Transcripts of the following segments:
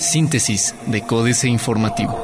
Síntesis de Códice Informativo.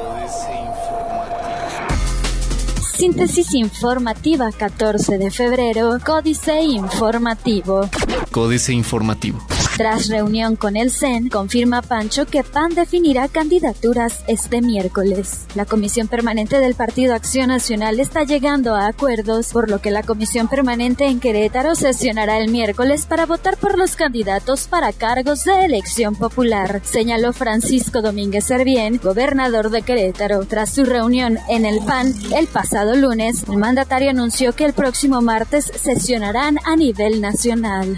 Síntesis informativa 14 de febrero, Códice Informativo. Códice Informativo. Tras reunión con el CEN, confirma Pancho que PAN definirá candidaturas este miércoles. La Comisión Permanente del Partido Acción Nacional está llegando a acuerdos, por lo que la Comisión Permanente en Querétaro sesionará el miércoles para votar por los candidatos para cargos de elección popular, señaló Francisco Domínguez Servién, gobernador de Querétaro. Tras su reunión en el PAN el pasado lunes, el mandatario anunció que el próximo martes sesionarán a nivel nacional.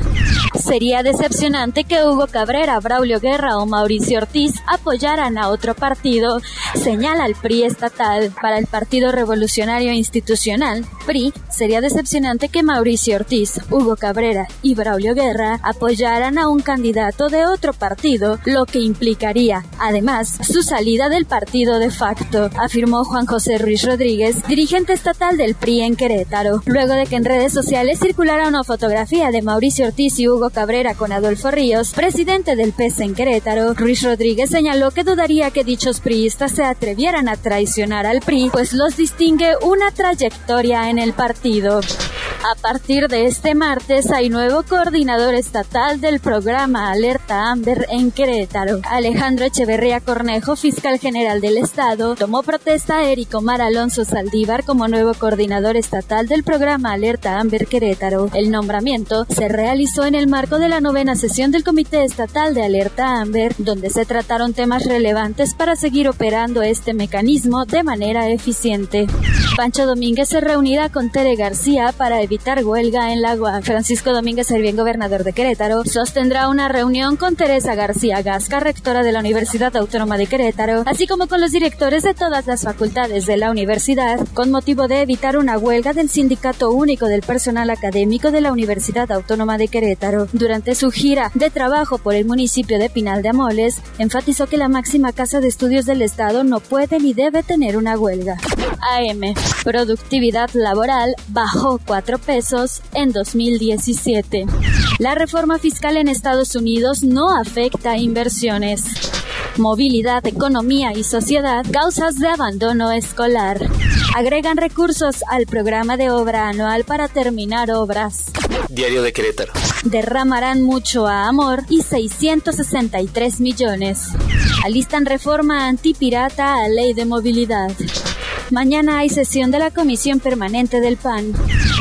Sería decepcionante que Hugo Cabrera, Braulio Guerra o Mauricio Ortiz apoyaran a otro partido, señala el PRI estatal. Para el Partido Revolucionario Institucional, PRI, sería decepcionante que Mauricio Ortiz, Hugo Cabrera y Braulio Guerra apoyaran a un candidato de otro partido, lo que implicaría, además, su salida del partido de facto, afirmó Juan José Ruiz Rodríguez, dirigente estatal del PRI en Querétaro, luego de que en redes sociales circulara una fotografía de Mauricio Ortiz y Hugo Cabrera con Adolfo Ríos, presidente del PES en Querétaro, Ruiz Rodríguez señaló que dudaría que dichos priistas se atrevieran a traicionar al PRI, pues los distingue una trayectoria en el partido. A partir de este martes hay nuevo coordinador estatal del programa Alerta Amber en Querétaro. Alejandro Echeverría Cornejo, fiscal general del estado, tomó protesta a Eric Omar Alonso Saldívar como nuevo coordinador estatal del programa Alerta Amber Querétaro. El nombramiento se realizó en el marco de la novena sesión del Comité Estatal de Alerta Amber, donde se trataron temas relevantes para seguir operando este mecanismo de manera eficiente. Pancho Domínguez se reunirá con Tere García para evitar huelga en la UAC. Francisco Domínguez bien gobernador de Querétaro, sostendrá una reunión con Teresa García Gasca, rectora de la Universidad Autónoma de Querétaro, así como con los directores de todas las facultades de la universidad, con motivo de evitar una huelga del Sindicato Único del Personal Académico de la Universidad Autónoma de Querétaro. Durante su gira de trabajo por el municipio de Pinal de Amoles, enfatizó que la máxima casa de estudios del Estado no puede ni debe tener una huelga. AM. Productividad laboral bajó 4 pesos en 2017. La reforma fiscal en Estados Unidos no afecta a inversiones. Movilidad, economía y sociedad, causas de abandono escolar. Agregan recursos al programa de obra anual para terminar obras. Diario de Querétaro. Derramarán mucho a amor y 663 millones. Alistan reforma antipirata a ley de movilidad. Mañana hay sesión de la Comisión Permanente del PAN.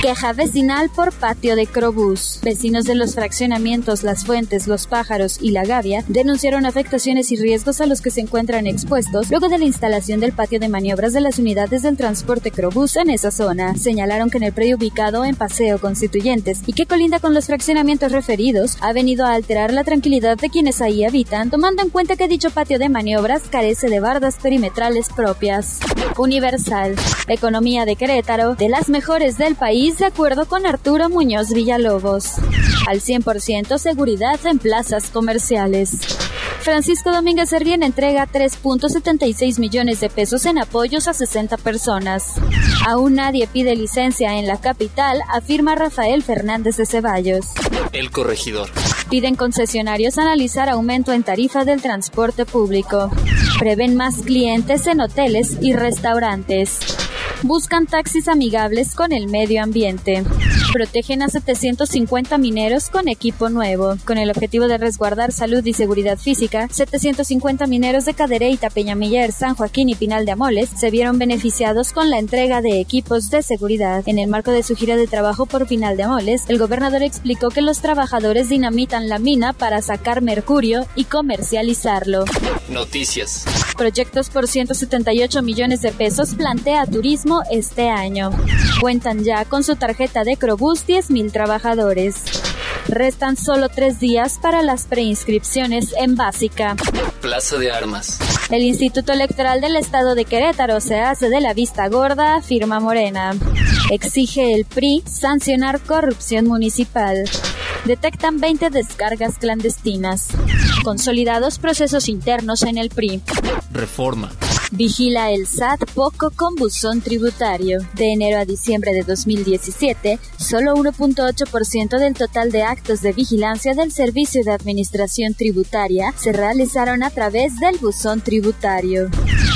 Queja vecinal por patio de Crobús. Vecinos de los fraccionamientos Las Fuentes, Los Pájaros y La Gavia denunciaron afectaciones y riesgos a los que se encuentran expuestos luego de la instalación del patio de maniobras de las unidades del transporte Crobús en esa zona. Señalaron que en el predio ubicado en Paseo Constituyentes y que colinda con los fraccionamientos referidos ha venido a alterar la tranquilidad de quienes ahí habitan, tomando en cuenta que dicho patio de maniobras carece de bardas perimetrales propias. Economía de Querétaro, de las mejores del país de acuerdo con Arturo Muñoz Villalobos. Al 100% seguridad en plazas comerciales. Francisco Domínguez Servién entrega 3.76 millones de pesos en apoyos a 60 personas. Aún nadie pide licencia en la capital, afirma Rafael Fernández de Ceballos. El corregidor. Piden concesionarios analizar aumento en tarifa del transporte público. Prevén más clientes en hoteles y restaurantes. Buscan taxis amigables con el medio ambiente. Protegen a 750 mineros con equipo nuevo. Con el objetivo de resguardar salud y seguridad física, 750 mineros de Cadereyta, Peñamiller, San Joaquín y Pinal de Amoles se vieron beneficiados con la entrega de equipos de seguridad. En el marco de su gira de trabajo por Pinal de Amoles, el gobernador explicó que los trabajadores dinamitan la mina para sacar mercurio y comercializarlo. Noticias. Proyectos por 178 millones de pesos plantea turismo este año. Cuentan ya con su tarjeta de Crobús 10.000 trabajadores. Restan solo tres días para las preinscripciones en básica. Plaza de Armas. El Instituto Electoral del Estado de Querétaro se hace de la vista gorda, firma Morena. Exige el PRI sancionar corrupción municipal. Detectan 20 descargas clandestinas. Consolidados procesos internos en el PRI. Reforma. Vigila el SAT poco con buzón tributario. De enero a diciembre de 2017, solo 1.8% del total de actos de vigilancia del Servicio de Administración Tributaria se realizaron a través del buzón tributario.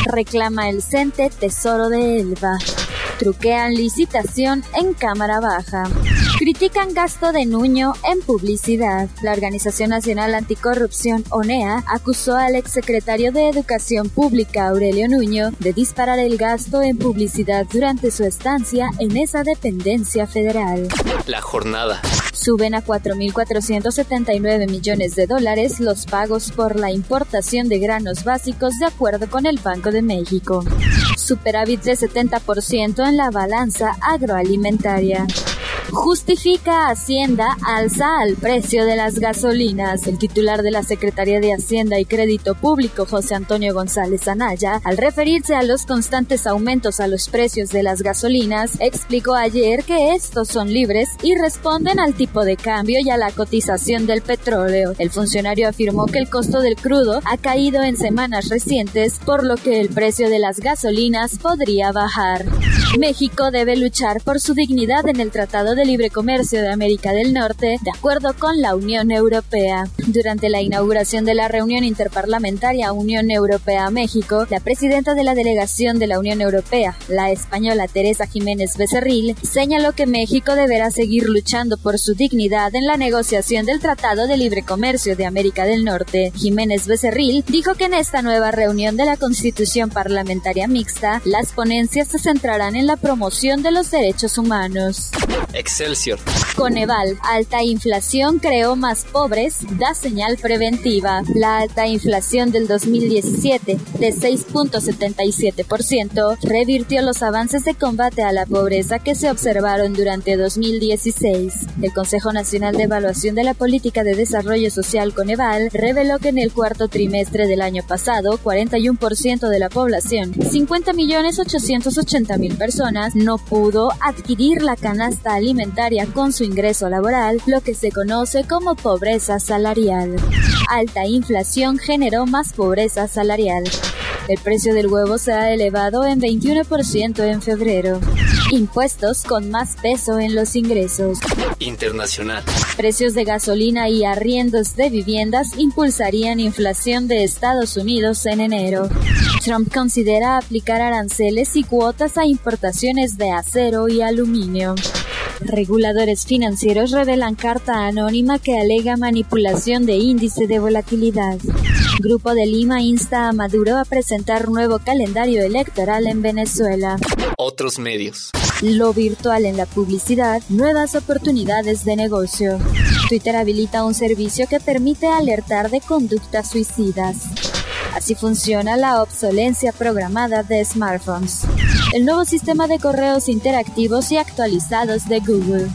Reclama el CENTE Tesoro de Elba. Truquean licitación en Cámara Baja. Critican gasto de Nuño en publicidad. La Organización Nacional Anticorrupción, ONEA, acusó al exsecretario de Educación Pública, Aurelio Nuño, de disparar el gasto en publicidad durante su estancia en esa dependencia federal. La jornada. Suben a 4.479 millones de dólares los pagos por la importación de granos básicos de acuerdo con el Banco de México. Superávit de 70% en la balanza agroalimentaria. Justifica Hacienda alza al precio de las gasolinas. El titular de la Secretaría de Hacienda y Crédito Público, José Antonio González Anaya, al referirse a los constantes aumentos a los precios de las gasolinas, explicó ayer que estos son libres y responden al tipo de cambio y a la cotización del petróleo. El funcionario afirmó que el costo del crudo ha caído en semanas recientes, por lo que el precio de las gasolinas podría bajar. México debe luchar por su dignidad en el Tratado de Libre Comercio de América del Norte, de acuerdo con la Unión Europea. Durante la inauguración de la reunión interparlamentaria Unión Europea-México, la presidenta de la delegación de la Unión Europea, la española Teresa Jiménez Becerril, señaló que México deberá seguir luchando por su dignidad en la negociación del Tratado de Libre Comercio de América del Norte. Jiménez Becerril dijo que en esta nueva reunión de la Constitución Parlamentaria Mixta, las ponencias se centrarán en la promoción de los derechos humanos. Excelsior. Coneval, alta inflación creó más pobres, da señal preventiva. La alta inflación del 2017, de 6.77%, revirtió los avances de combate a la pobreza que se observaron durante 2016. El Consejo Nacional de Evaluación de la Política de Desarrollo Social Coneval reveló que en el cuarto trimestre del año pasado, 41% de la población, 50.880.000 personas, no pudo adquirir la canasta alimentaria con su ingreso laboral, lo que se conoce como pobreza salarial. Alta inflación generó más pobreza salarial. El precio del huevo se ha elevado en 21% en febrero. Impuestos con más peso en los ingresos. Internacional. Precios de gasolina y arriendos de viviendas impulsarían inflación de Estados Unidos en enero. Trump considera aplicar aranceles y cuotas a importaciones de acero y aluminio. Reguladores financieros revelan carta anónima que alega manipulación de índice de volatilidad. Grupo de Lima insta a Maduro a presentar nuevo calendario electoral en Venezuela. Otros medios. Lo virtual en la publicidad, nuevas oportunidades de negocio. Twitter habilita un servicio que permite alertar de conductas suicidas. Así funciona la obsolencia programada de smartphones. El nuevo sistema de correos interactivos y actualizados de Google.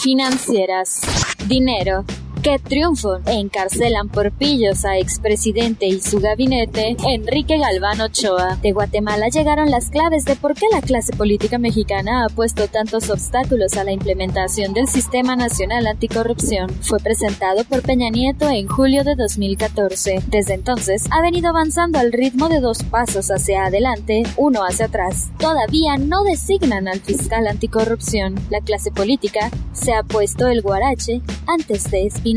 Financieras. Dinero ¡Qué triunfo! Encarcelan por pillos a expresidente y su gabinete, Enrique Galván Ochoa. De Guatemala llegaron las claves de por qué la clase política mexicana ha puesto tantos obstáculos a la implementación del Sistema Nacional Anticorrupción. Fue presentado por Peña Nieto en julio de 2014. Desde entonces ha venido avanzando al ritmo de dos pasos hacia adelante, uno hacia atrás. Todavía no designan al fiscal anticorrupción. La clase política se ha puesto el guarache antes de espiar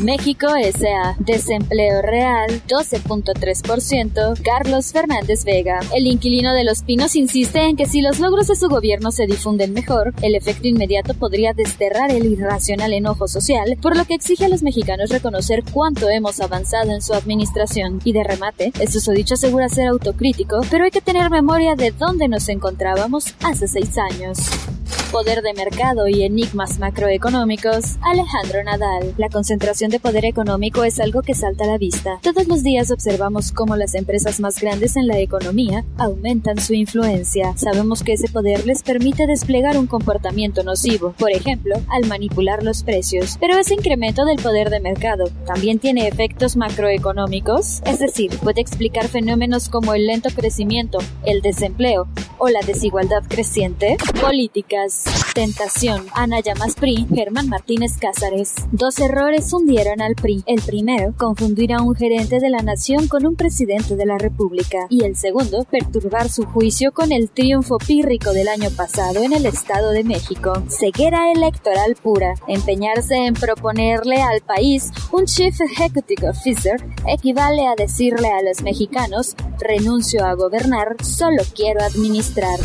México S.A. Desempleo real 12.3%. Carlos Fernández Vega. El inquilino de Los Pinos insiste en que si los logros de su gobierno se difunden mejor, el efecto inmediato podría desterrar el irracional enojo social, por lo que exige a los mexicanos reconocer cuánto hemos avanzado en su administración. Y de remate, el susodicho asegura ser autocrítico, pero hay que tener memoria de dónde nos encontrábamos hace seis años poder de mercado y enigmas macroeconómicos, Alejandro Nadal. La concentración de poder económico es algo que salta a la vista. Todos los días observamos cómo las empresas más grandes en la economía aumentan su influencia. Sabemos que ese poder les permite desplegar un comportamiento nocivo, por ejemplo, al manipular los precios. Pero ese incremento del poder de mercado también tiene efectos macroeconómicos, es decir, puede explicar fenómenos como el lento crecimiento, el desempleo o la desigualdad creciente. Políticas Tentación, Ana Llamas PRI, Germán Martínez Cázares. Dos errores hundieron al PRI. El primero, confundir a un gerente de la nación con un presidente de la República. Y el segundo, perturbar su juicio con el triunfo pírrico del año pasado en el Estado de México. Ceguera electoral pura. Empeñarse en proponerle al país un Chief Executive Officer equivale a decirle a los mexicanos, renuncio a gobernar, solo quiero administrar.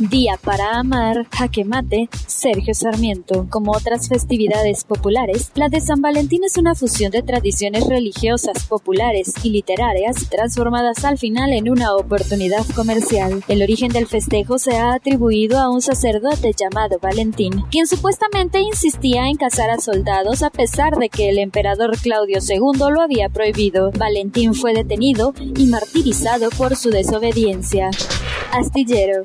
Día para amar, jaque mate, Sergio Sarmiento. Como otras festividades populares, la de San Valentín es una fusión de tradiciones religiosas, populares y literarias transformadas al final en una oportunidad comercial. El origen del festejo se ha atribuido a un sacerdote llamado Valentín, quien supuestamente insistía en casar a soldados a pesar de que el emperador Claudio II lo había prohibido. Valentín fue detenido y martirizado por su desobediencia. Astillero,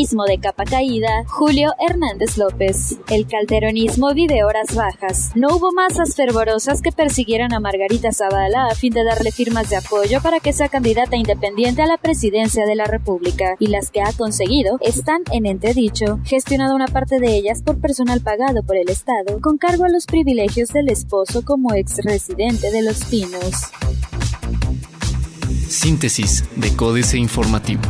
de capa caída, Julio Hernández López. El calderonismo vive horas bajas. No hubo masas fervorosas que persiguieran a Margarita Zavala a fin de darle firmas de apoyo para que sea candidata independiente a la presidencia de la República, y las que ha conseguido están en entredicho, gestionada una parte de ellas por personal pagado por el Estado, con cargo a los privilegios del esposo como ex residente de Los Pinos. Síntesis de Códice Informativo.